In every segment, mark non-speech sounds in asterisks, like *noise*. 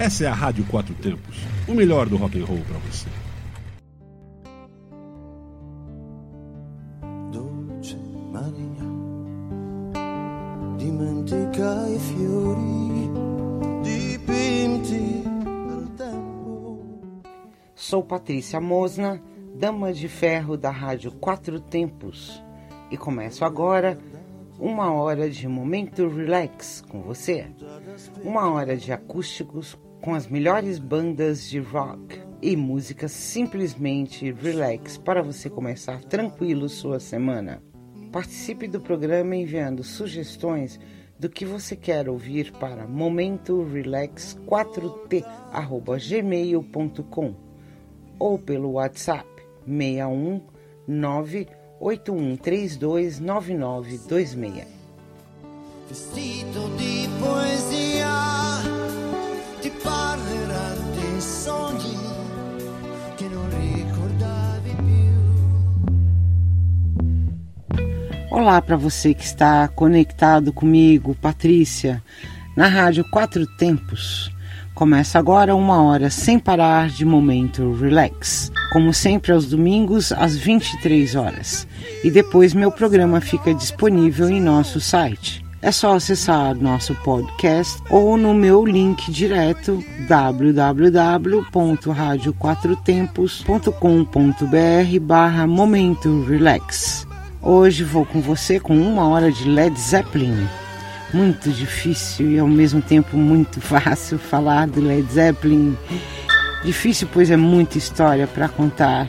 Essa é a Rádio Quatro Tempos, o melhor do rock and roll para você. Dolce Maria, dimentica i fiori dipinti dal tempo. Sou Patrícia Mosna, dama de ferro da Rádio Quatro Tempos, e começo agora uma hora de momento relax com você. Uma hora de acústicos com as melhores bandas de rock e música simplesmente relax para você começar tranquilo sua semana. Participe do programa enviando sugestões do que você quer ouvir para momentorelax4t@gmail.com ou pelo WhatsApp 619 81329926. Vestito di poesia, Olá para você que está conectado comigo, Patrícia, na Rádio Quatro Tempos. Começa agora uma hora sem parar de momento relax, como sempre aos domingos às 23 horas. E depois meu programa fica disponível em nosso site. É só acessar nosso podcast ou no meu link direto www.radioquatrotempos.com.br barra momento relax. Hoje vou com você com uma hora de Led Zeppelin muito difícil e ao mesmo tempo muito *laughs* fácil falar do Led Zeppelin. Difícil, pois é muita história para contar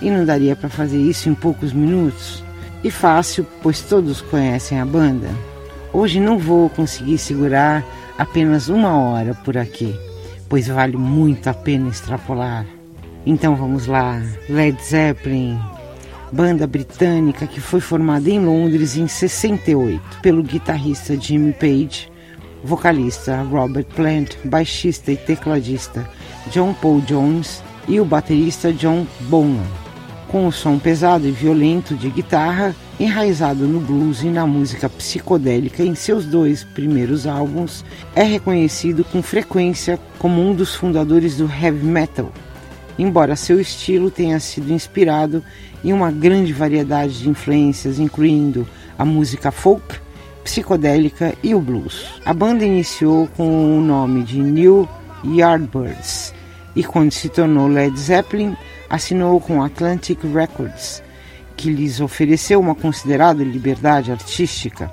e não daria para fazer isso em poucos minutos. E fácil, pois todos conhecem a banda. Hoje não vou conseguir segurar apenas uma hora por aqui, pois vale muito a pena extrapolar. Então vamos lá, Led Zeppelin, banda britânica que foi formada em Londres em 68 pelo guitarrista Jimmy Page, vocalista Robert Plant, baixista e tecladista John Paul Jones e o baterista John Bonham. Com o som pesado e violento de guitarra, enraizado no blues e na música psicodélica em seus dois primeiros álbuns, é reconhecido com frequência como um dos fundadores do heavy metal embora seu estilo tenha sido inspirado em uma grande variedade de influências, incluindo a música folk, psicodélica e o blues. A banda iniciou com o nome de New Yardbirds e, quando se tornou Led Zeppelin, assinou com Atlantic Records, que lhes ofereceu uma considerada liberdade artística.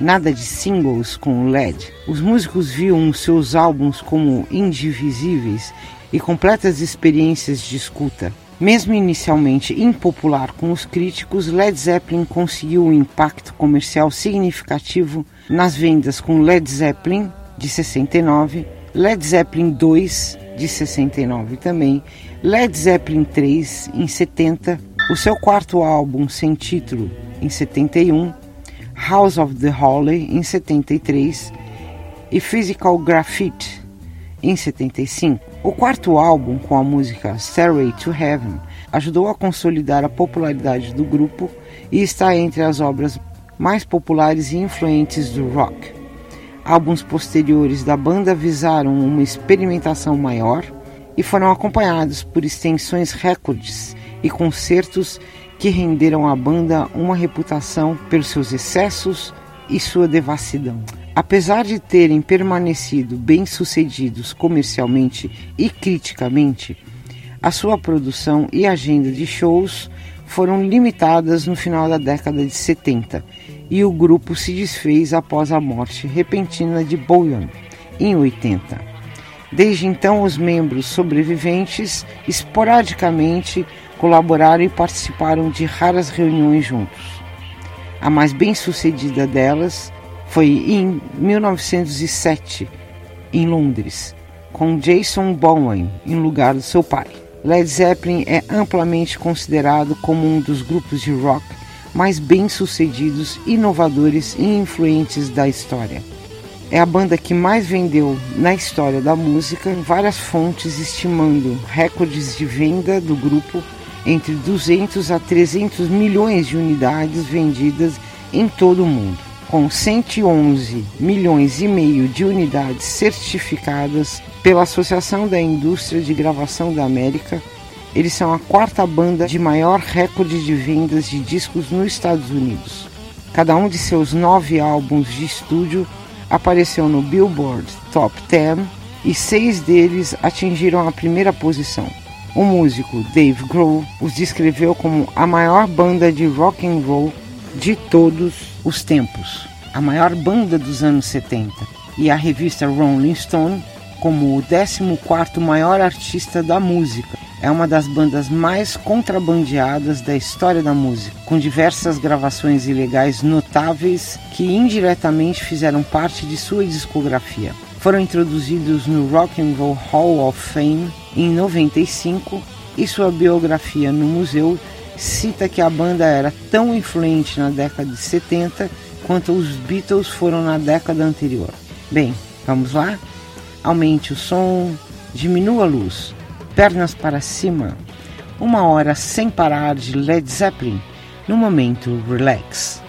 Nada de singles com o LED. Os músicos viam seus álbuns como indivisíveis e completas experiências de escuta. Mesmo inicialmente impopular com os críticos, Led Zeppelin conseguiu um impacto comercial significativo nas vendas com Led Zeppelin de 69, Led Zeppelin 2 de 69 também, Led Zeppelin 3 em 70, o seu quarto álbum sem título em 71, House of the Holy em 73 e Physical Graffiti em 75. O quarto álbum, com a música Stairway to Heaven, ajudou a consolidar a popularidade do grupo e está entre as obras mais populares e influentes do rock. Álbuns posteriores da banda visaram uma experimentação maior e foram acompanhados por extensões recordes e concertos que renderam à banda uma reputação pelos seus excessos e sua devassidão. Apesar de terem permanecido bem-sucedidos comercialmente e criticamente, a sua produção e agenda de shows foram limitadas no final da década de 70 e o grupo se desfez após a morte repentina de Boyan em 80. Desde então, os membros sobreviventes esporadicamente colaboraram e participaram de raras reuniões juntos. A mais bem-sucedida delas foi em 1907, em Londres, com Jason Bowen em lugar do seu pai. Led Zeppelin é amplamente considerado como um dos grupos de rock mais bem-sucedidos, inovadores e influentes da história. É a banda que mais vendeu na história da música, várias fontes estimando recordes de venda do grupo entre 200 a 300 milhões de unidades vendidas em todo o mundo com 111 milhões e meio de unidades certificadas Pela Associação da Indústria de Gravação da América, eles são a quarta banda de maior recorde de vendas de discos nos Estados Unidos. Cada um de seus nove álbuns de estúdio apareceu no Billboard Top 10 e seis deles atingiram a primeira posição. O músico Dave Grohl os descreveu como a maior banda de rock and roll de todos os tempos, a maior banda dos anos 70, e a revista Rolling Stone como o 14º maior artista da música. É uma das bandas mais contrabandeadas da história da música, com diversas gravações ilegais notáveis que indiretamente fizeram parte de sua discografia. Foram introduzidos no Rock and Roll Hall of Fame em 95 e sua biografia no museu cita que a banda era tão influente na década de 70 quanto os Beatles foram na década anterior. Bem, vamos lá? Aumente o som, diminua a luz, pernas para cima. Uma hora sem parar de Led Zeppelin no momento relax.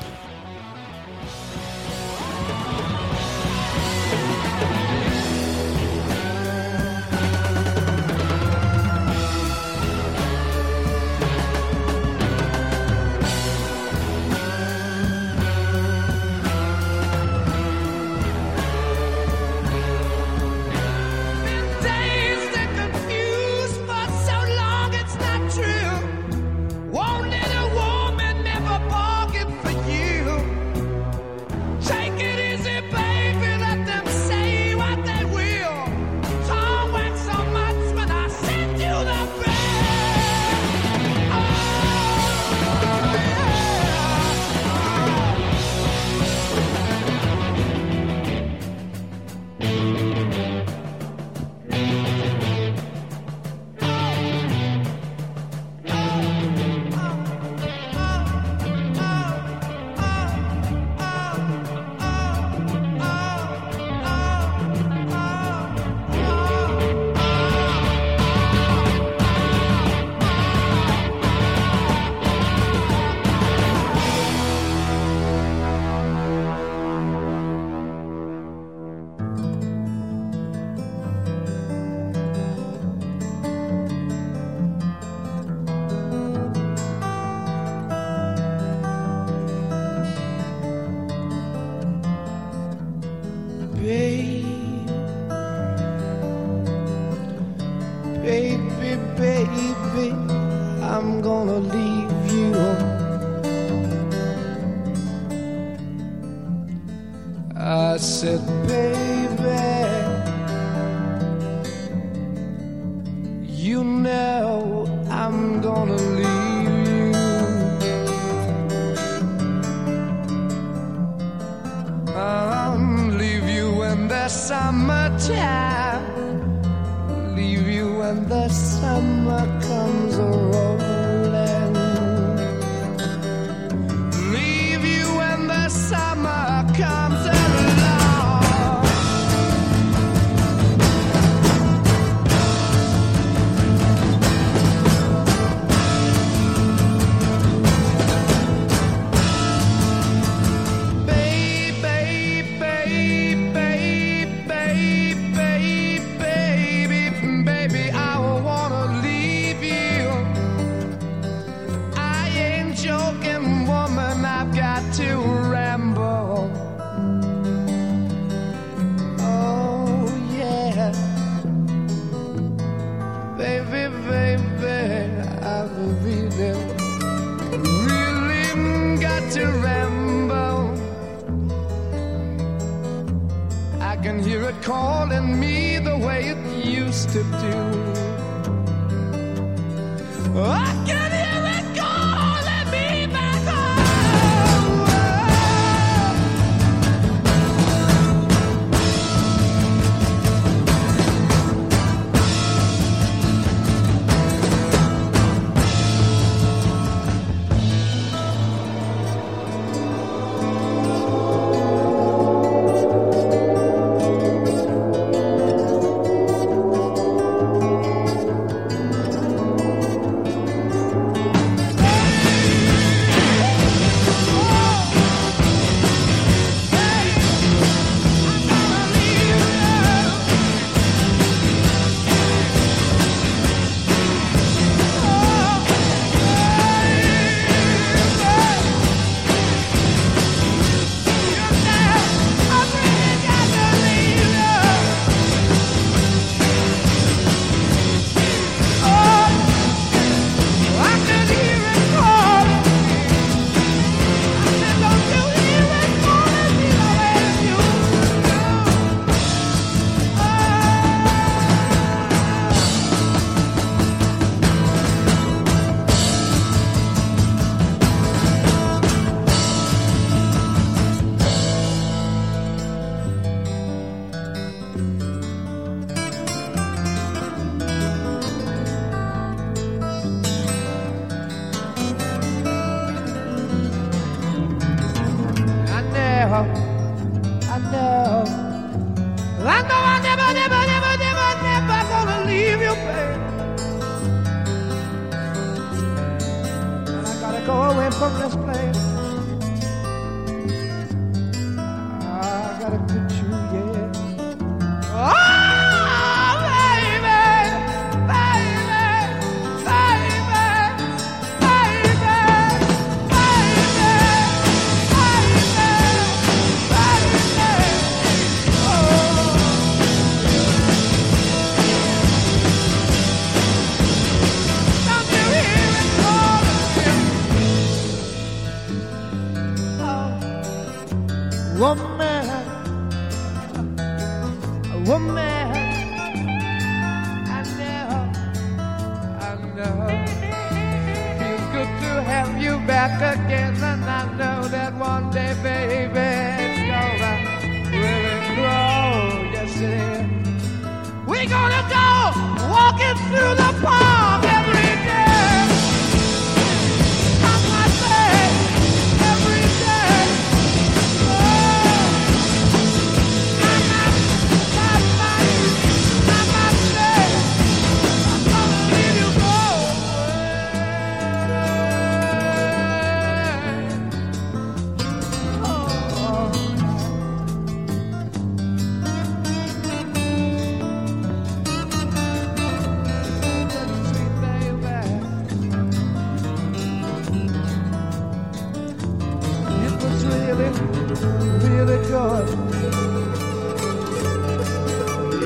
Really good.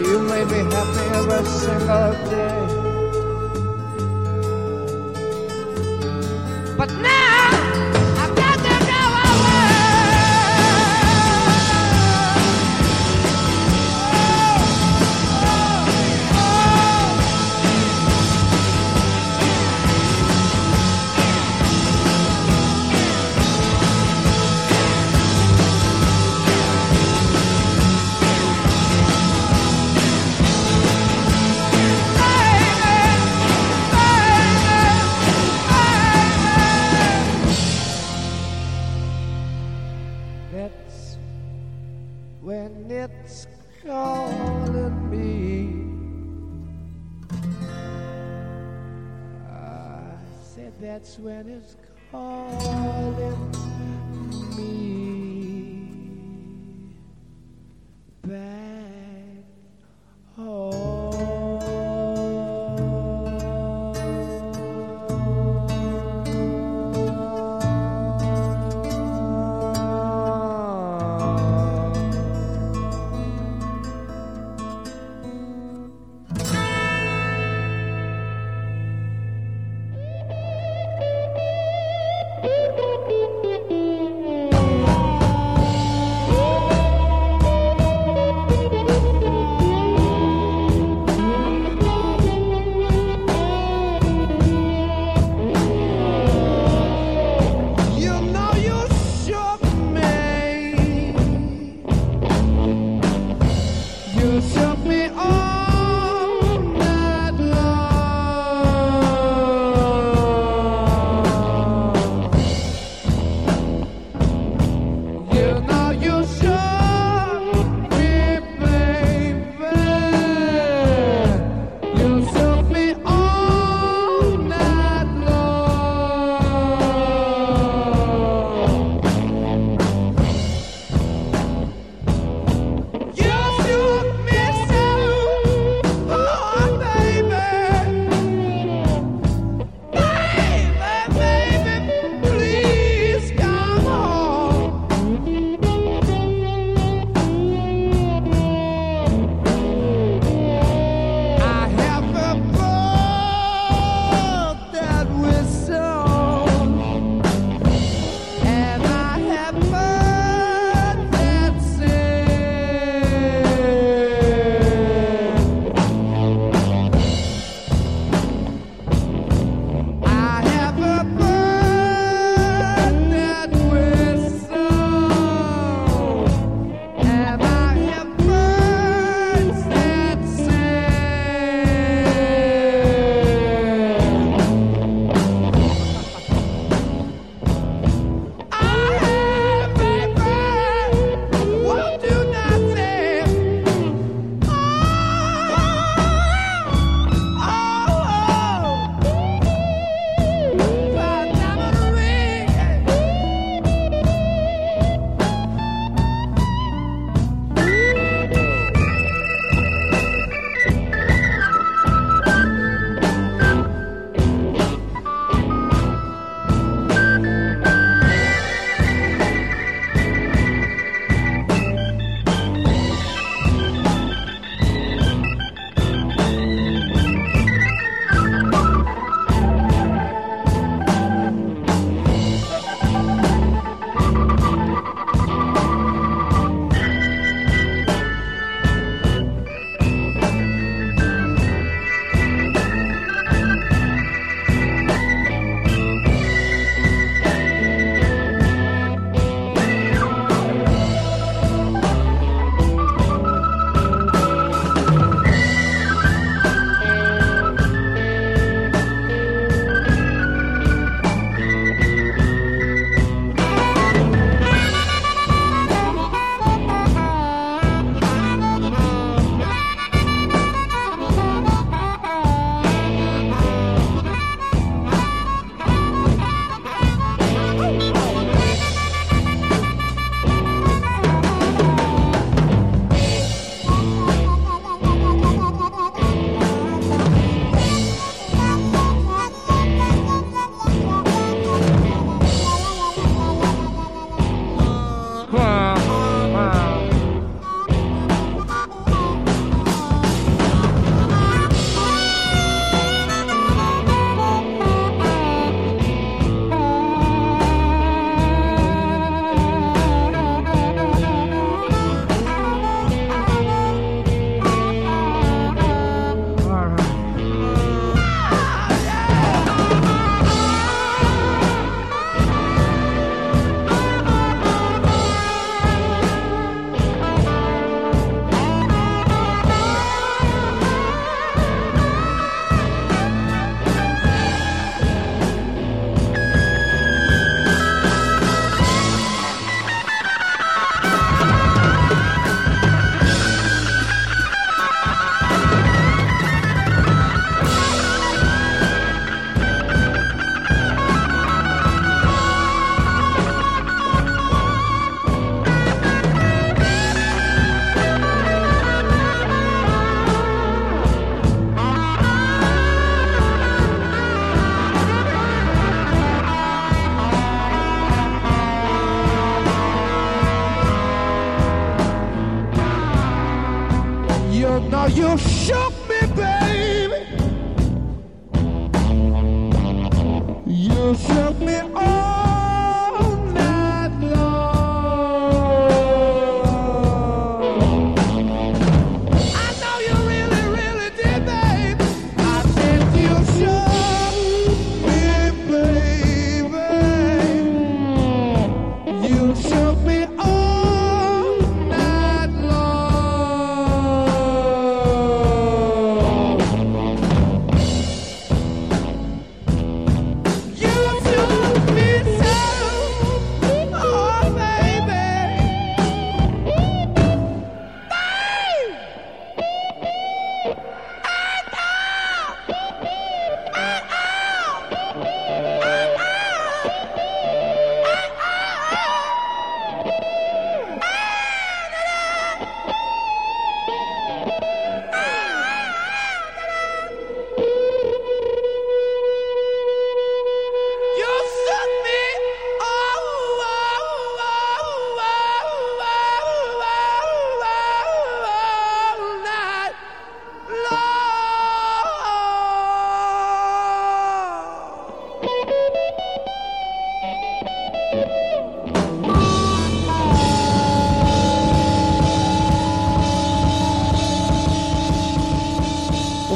You may be happy every single day.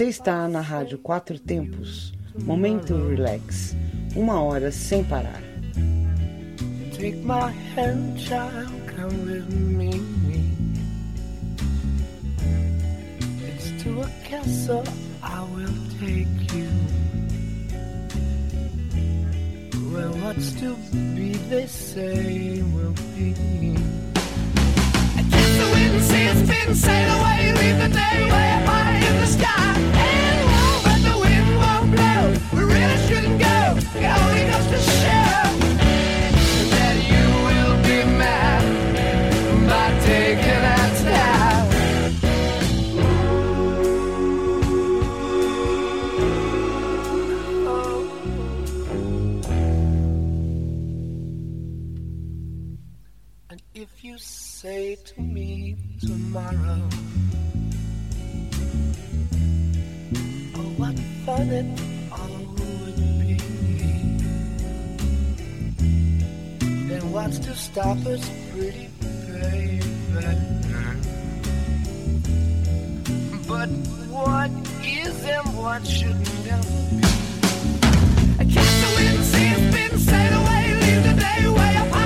Você está na Rádio Quatro Tempos. Momento Relax. Uma hora sem parar. Take my hand, child, come with me. It's to a castle I will take you. Well, what's to that And what's to stop us, pretty baby? But what is and what should never be? I see it spin, sail away, leave the day way apart.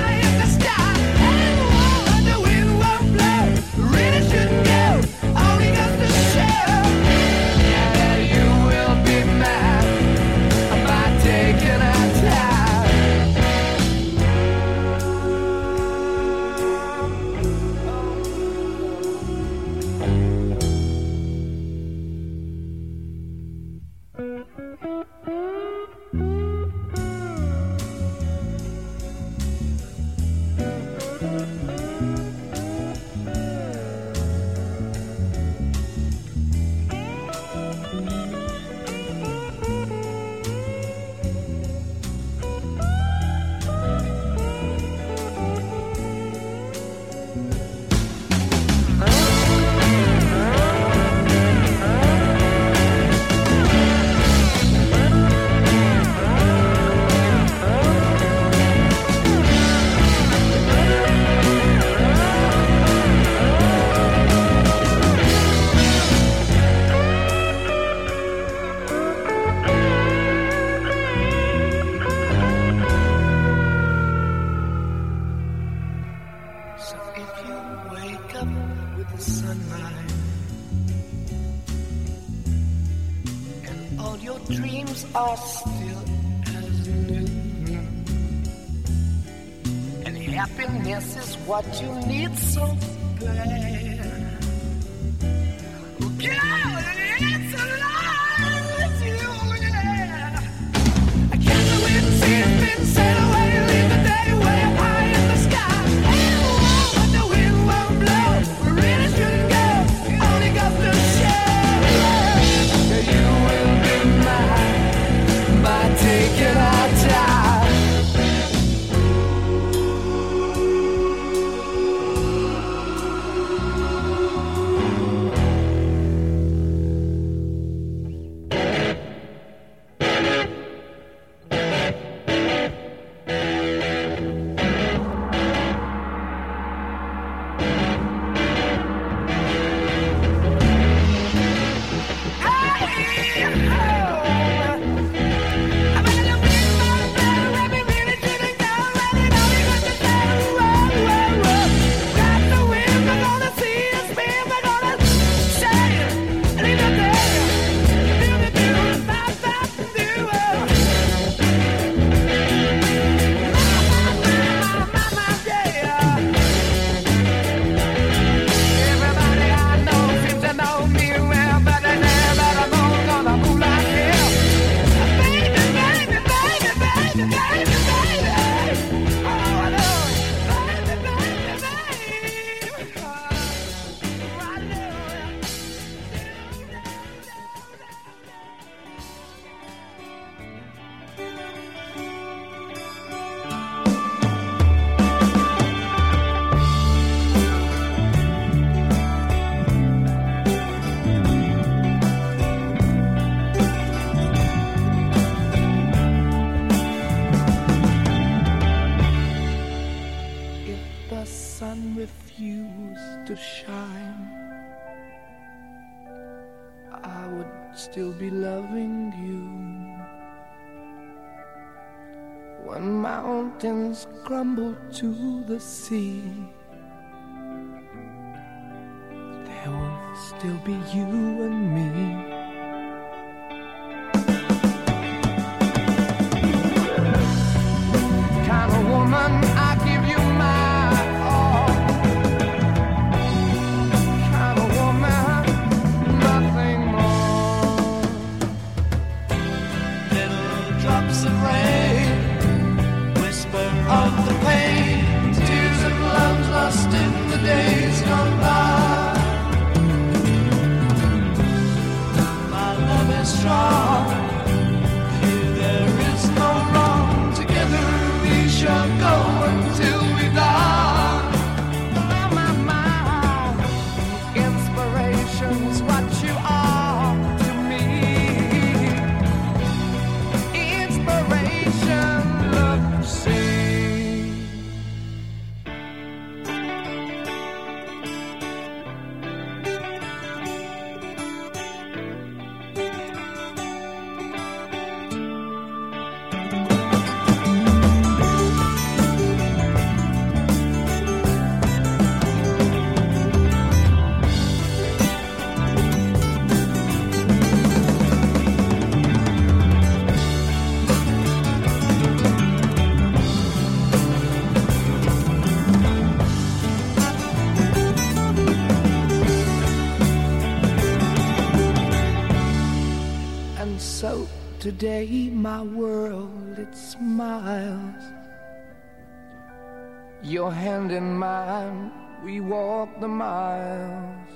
your hand in mine, we walk the miles.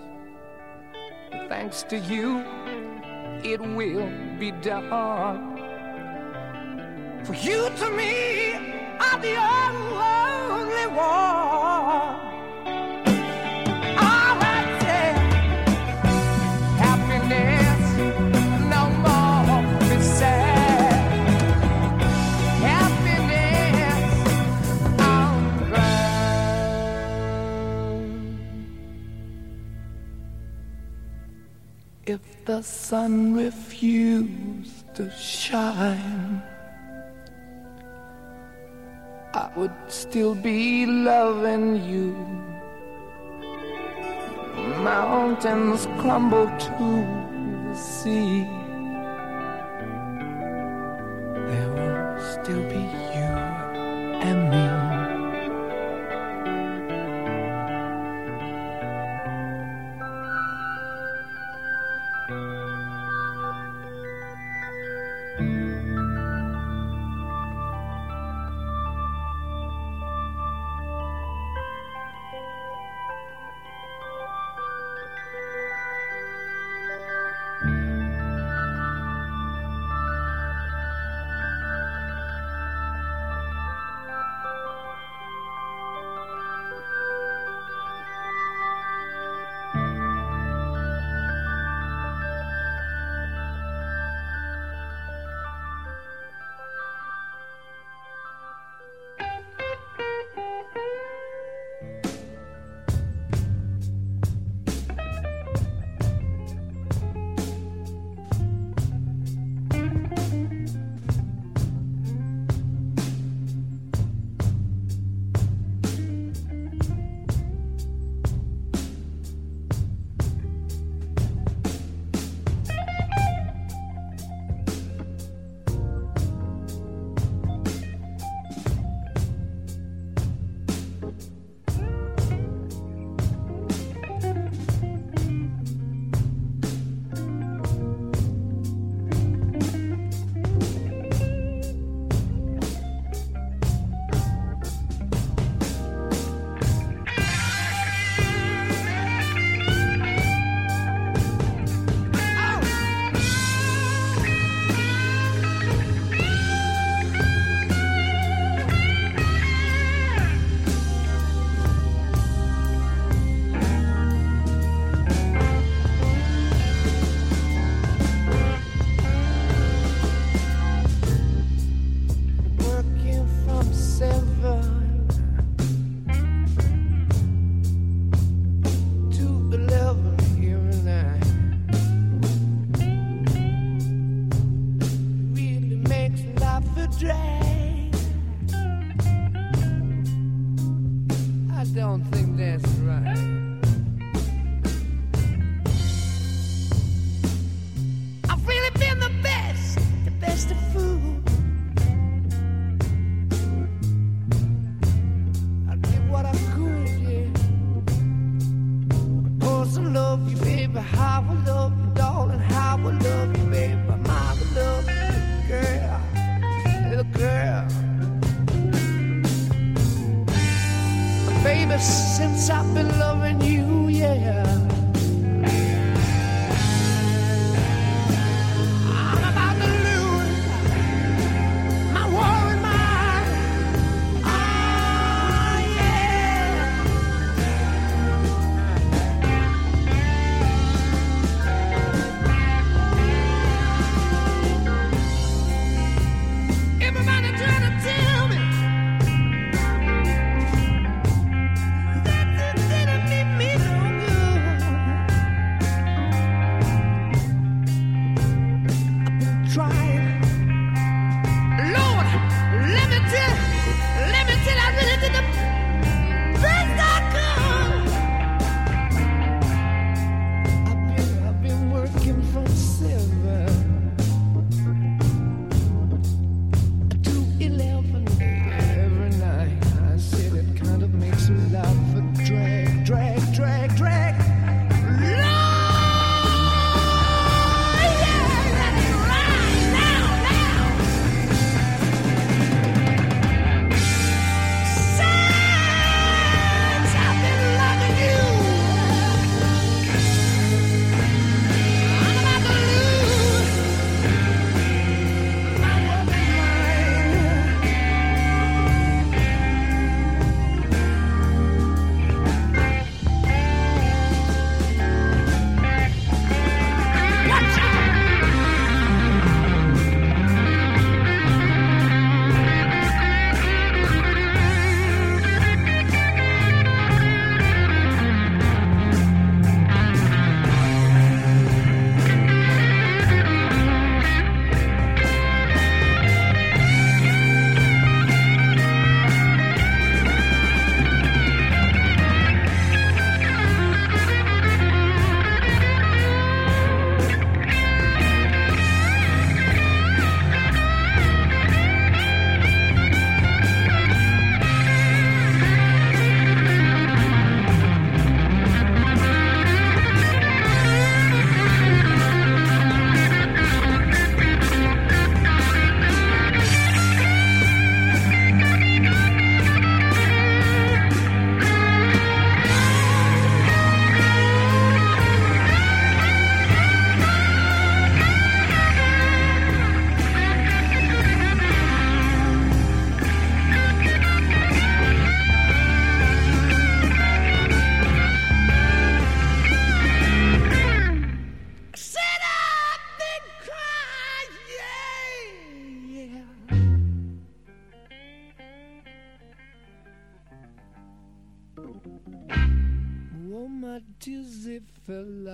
Thanks to you, it will be done. For you to me are the only one. If the sun refused to shine, I would still be loving you. Mountains crumble to the sea. There will still be you and me.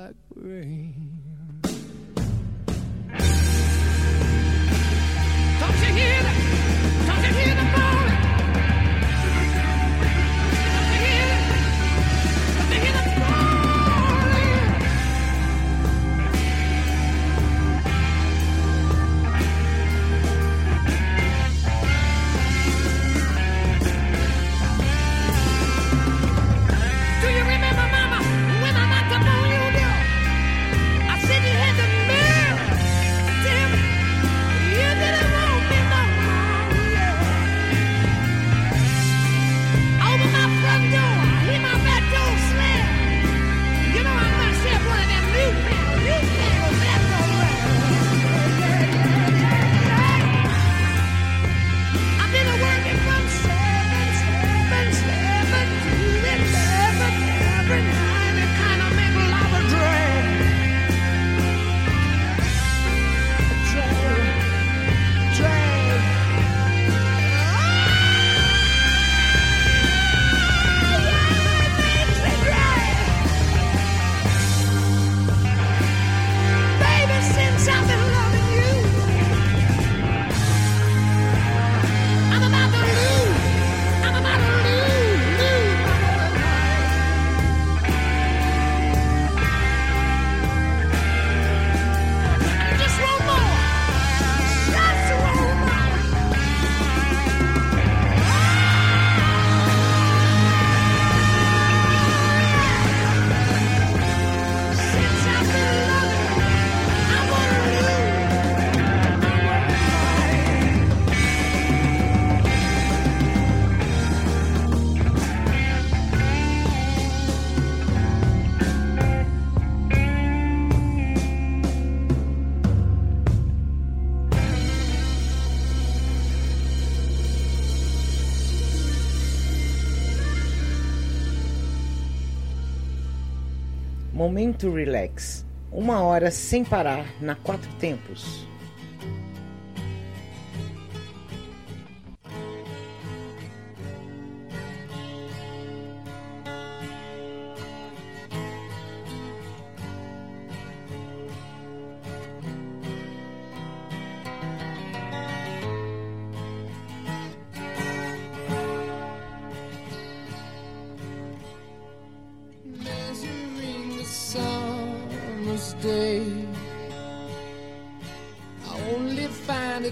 like rain. to Relax. Uma hora sem parar na quatro tempos.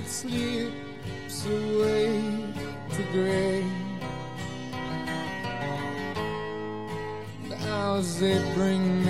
it slips away to gray. How's they bring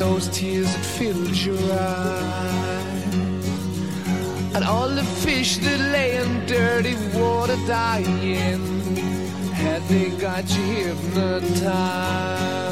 those tears that filled your eyes? And all the fish that lay in dirty water dying, had they got you hypnotized?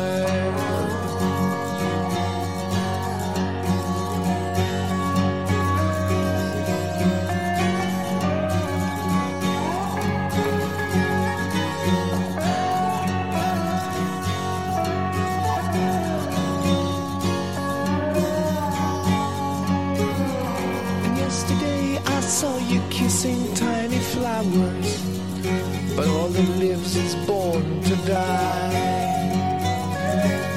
Die.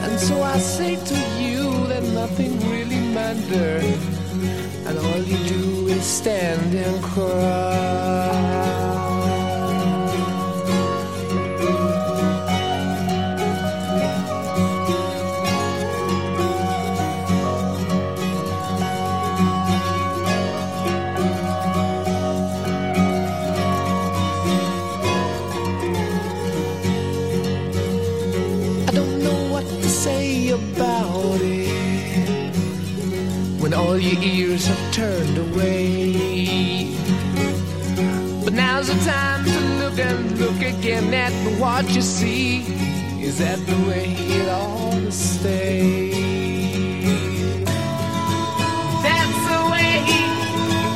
And so I say to you that nothing really matters, and all you do is stand and cry. Ears have turned away. But now's the time to look and look again at what you see. Is that the way it ought to stay? That's the way,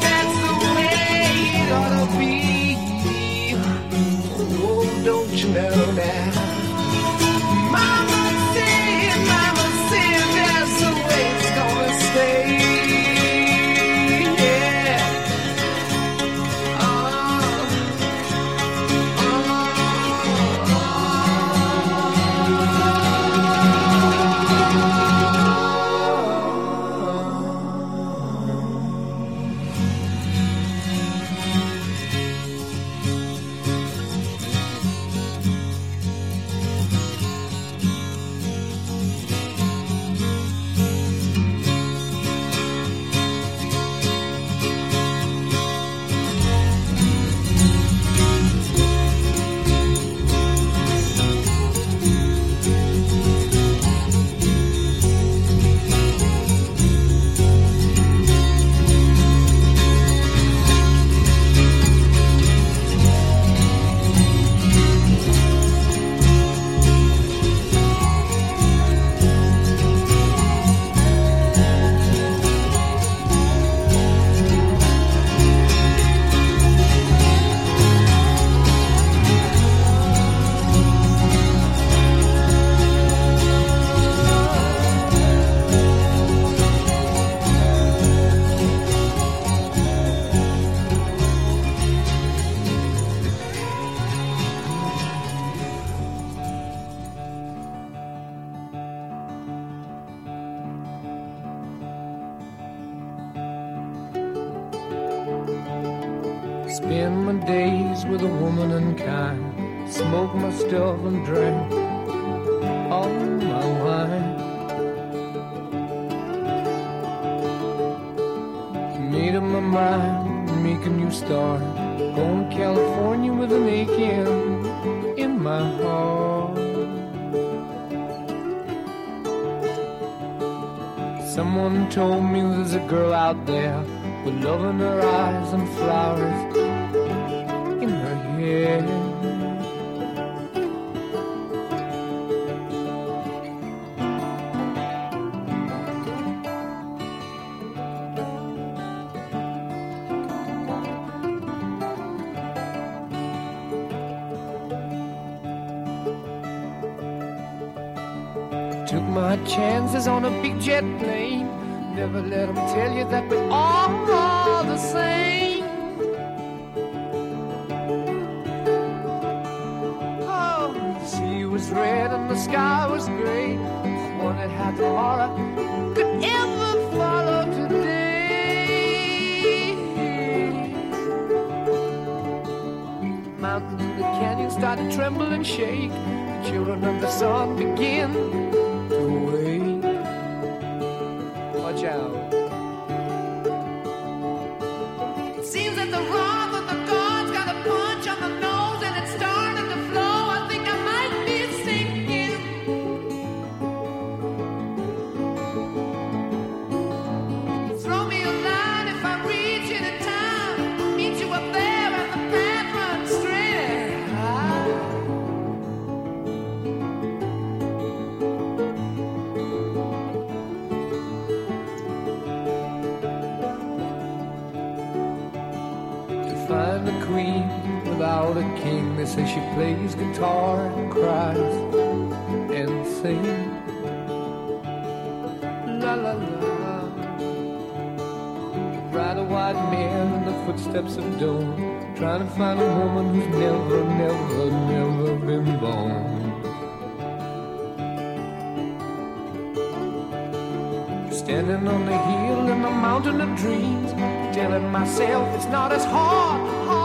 that's the way it ought to be. Oh, don't you know now? cries and sings. La la la. Ride a white man in the footsteps of dawn, trying to find a woman who's never, never, never been born. Standing on the hill in the mountain of dreams, telling myself it's not as hard, hard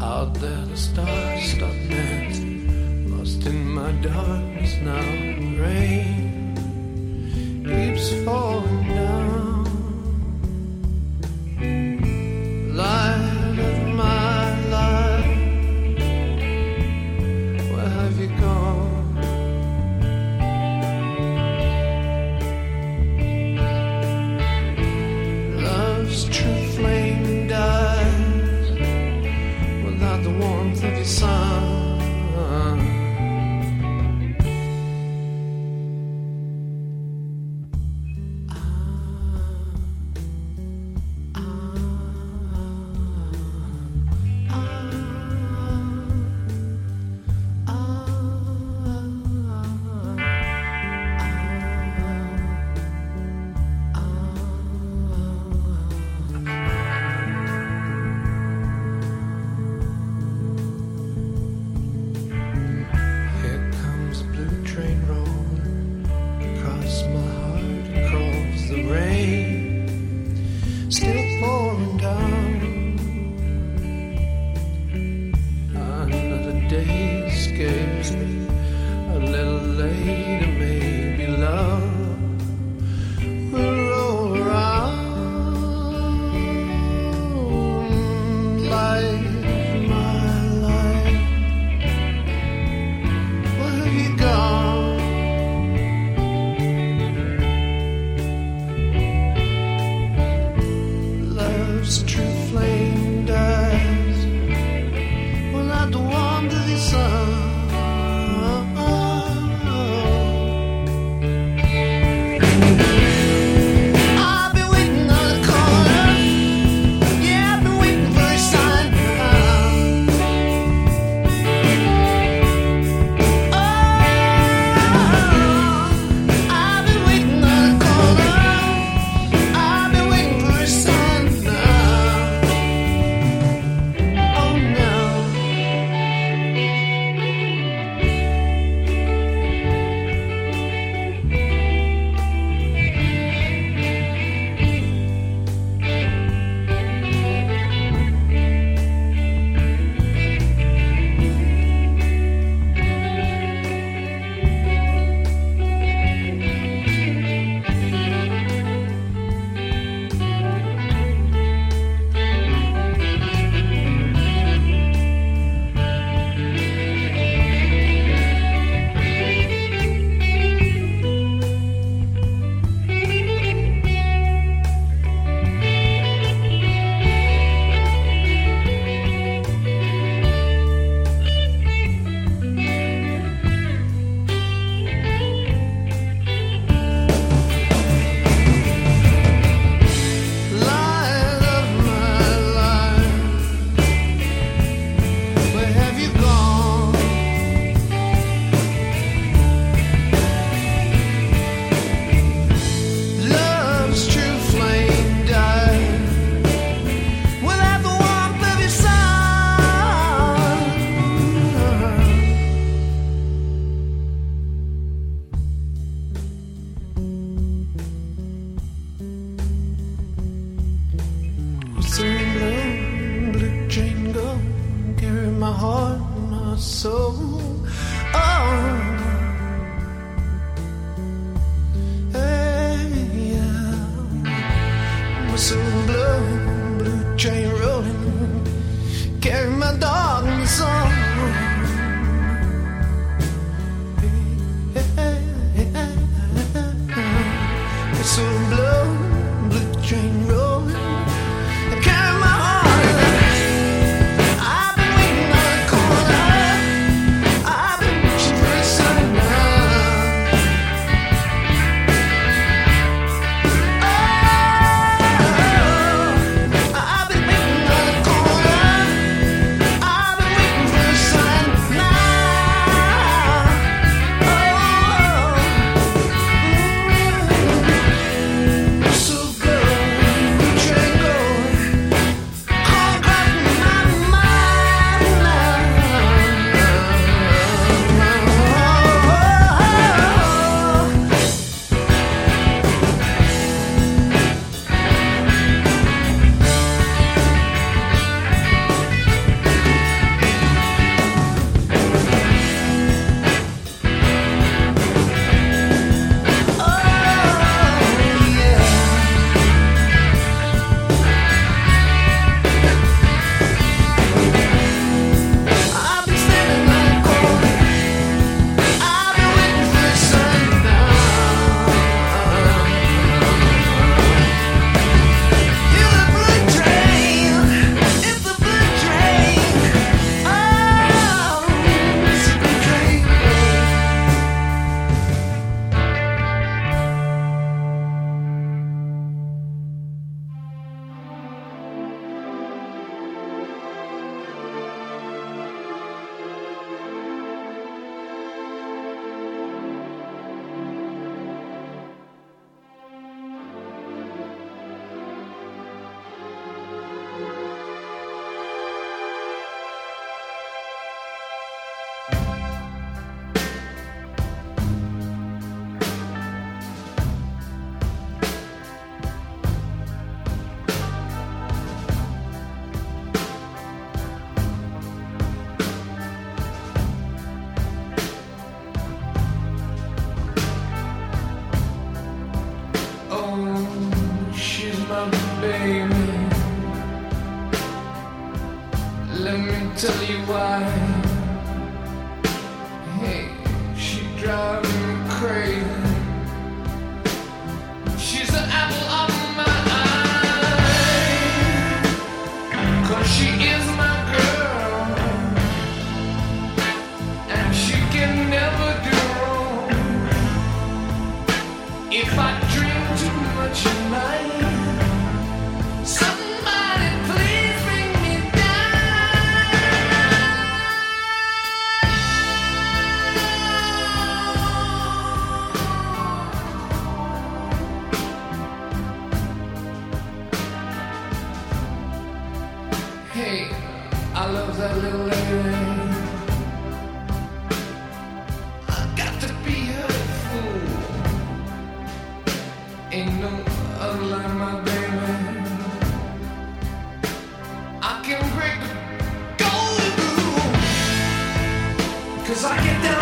Out there, the stars stop dancing. Lost in my darkness now. Rain keeps falling down.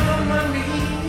On my knees.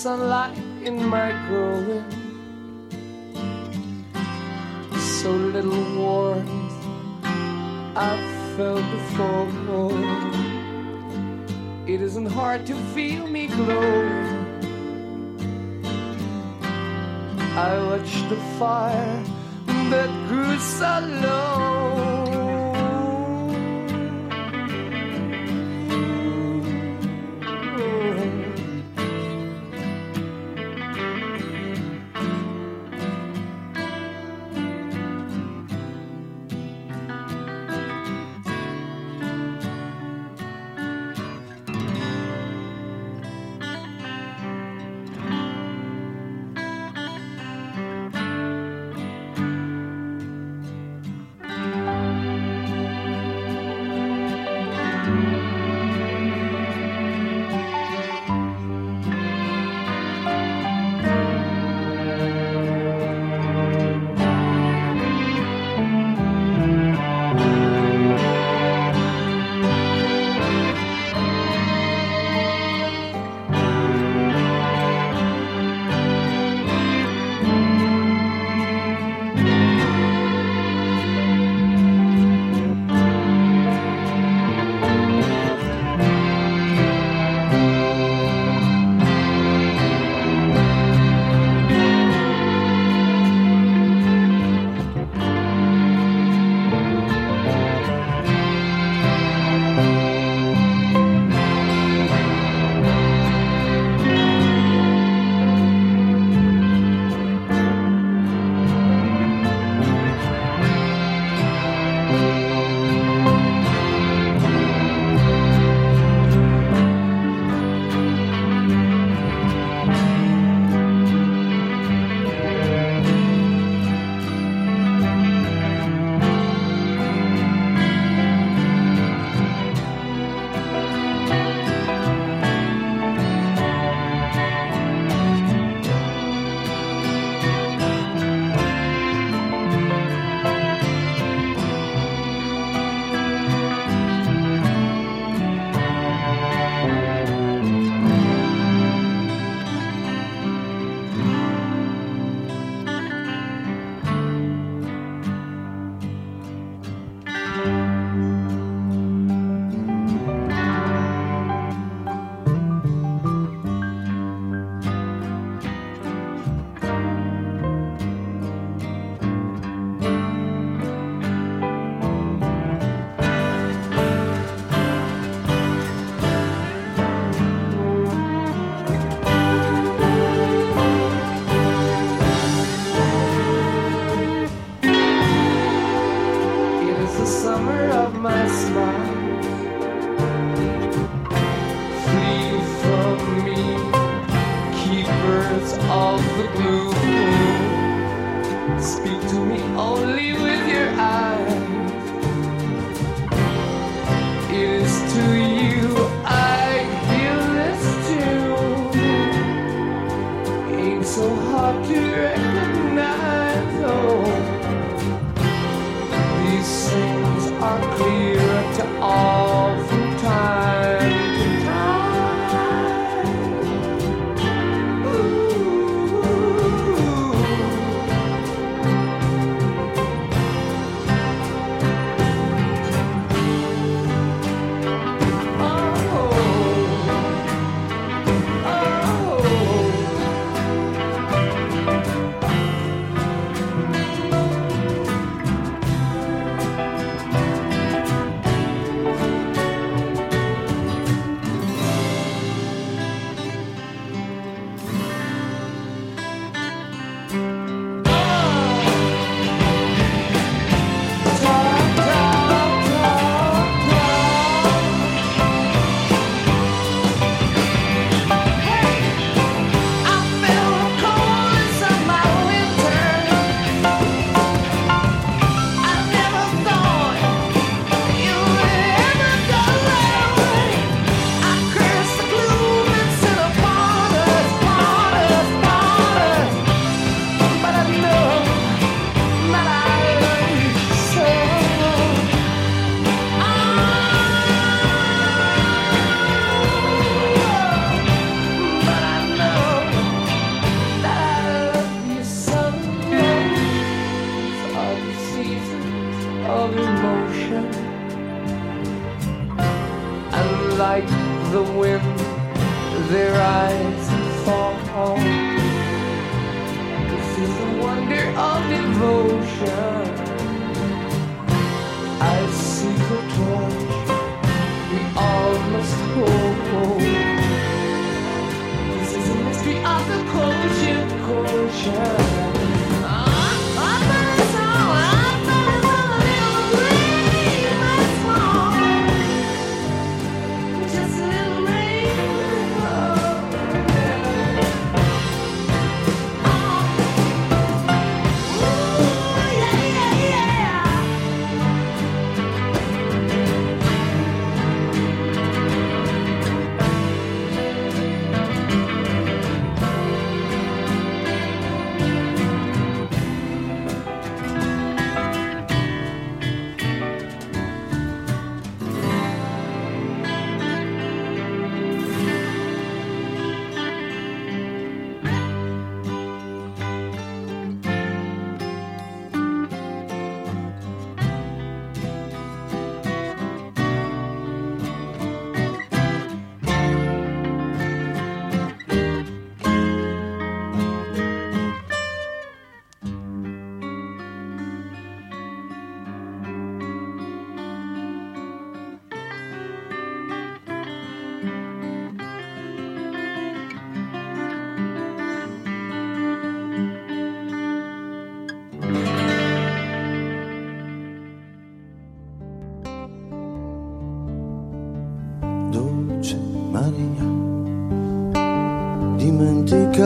Sunlight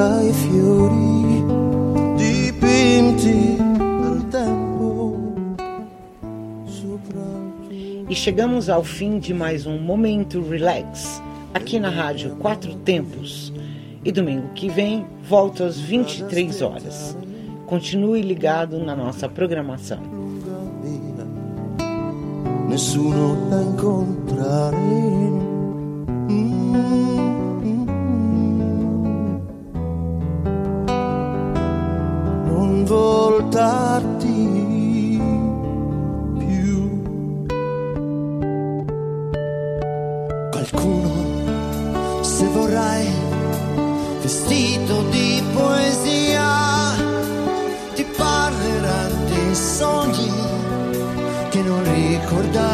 i fiori dipinti dal tempo E chegamos ao fim de mais um Momento Relax, aqui na Rádio Quatro Tempos. E domingo que vem, volto às 23 horas. Continue ligado na nossa programação. nessuno da incontrare. Voltarti più. Qualcuno, se vorrai, vestito di poesia, ti parlerà dei sogni che non ricordavi